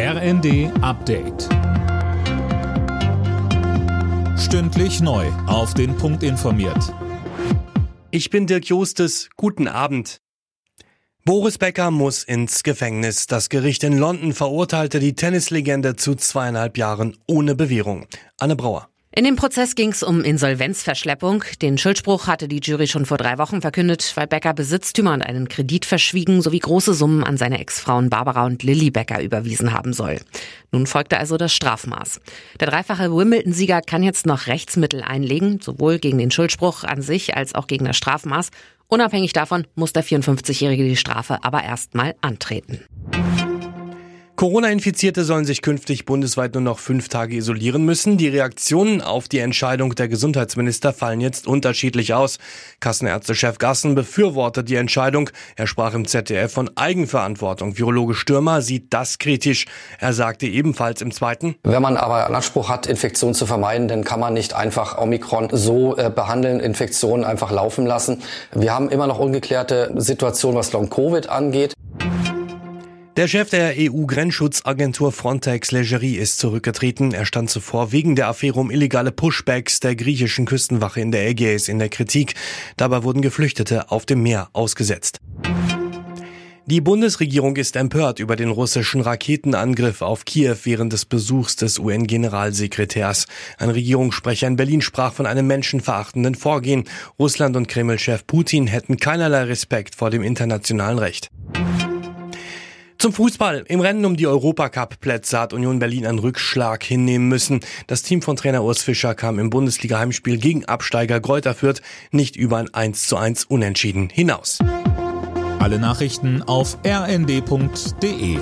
RND Update. Stündlich neu. Auf den Punkt informiert. Ich bin Dirk Jostes. Guten Abend. Boris Becker muss ins Gefängnis. Das Gericht in London verurteilte die Tennislegende zu zweieinhalb Jahren ohne Bewährung. Anne Brauer. In dem Prozess ging es um Insolvenzverschleppung. Den Schuldspruch hatte die Jury schon vor drei Wochen verkündet, weil Becker Besitztümer und einen Kredit verschwiegen sowie große Summen an seine Ex-Frauen Barbara und Lilly Becker überwiesen haben soll. Nun folgte also das Strafmaß. Der dreifache Wimbledon-Sieger kann jetzt noch Rechtsmittel einlegen, sowohl gegen den Schuldspruch an sich als auch gegen das Strafmaß. Unabhängig davon muss der 54-Jährige die Strafe aber erstmal antreten. Corona-Infizierte sollen sich künftig bundesweit nur noch fünf Tage isolieren müssen. Die Reaktionen auf die Entscheidung der Gesundheitsminister fallen jetzt unterschiedlich aus. Kassenärztechef Gassen befürwortet die Entscheidung. Er sprach im ZDF von Eigenverantwortung. Virologe Stürmer sieht das kritisch. Er sagte ebenfalls im zweiten. Wenn man aber einen Anspruch hat, Infektion zu vermeiden, dann kann man nicht einfach Omikron so äh, behandeln, Infektionen einfach laufen lassen. Wir haben immer noch ungeklärte Situationen, was Long-Covid angeht. Der Chef der EU-Grenzschutzagentur Frontex Legerie ist zurückgetreten. Er stand zuvor wegen der Affäre um illegale Pushbacks der griechischen Küstenwache in der Ägäis in der Kritik. Dabei wurden Geflüchtete auf dem Meer ausgesetzt. Die Bundesregierung ist empört über den russischen Raketenangriff auf Kiew während des Besuchs des UN-Generalsekretärs. Ein Regierungssprecher in Berlin sprach von einem menschenverachtenden Vorgehen. Russland und Kreml-Chef Putin hätten keinerlei Respekt vor dem internationalen Recht. Zum Fußball. Im Rennen um die Europacup-Plätze hat Union Berlin einen Rückschlag hinnehmen müssen. Das Team von Trainer Urs Fischer kam im Bundesliga-Heimspiel gegen Absteiger Greuther Fürth nicht über ein 1 zu 1 Unentschieden hinaus. Alle Nachrichten auf rnd.de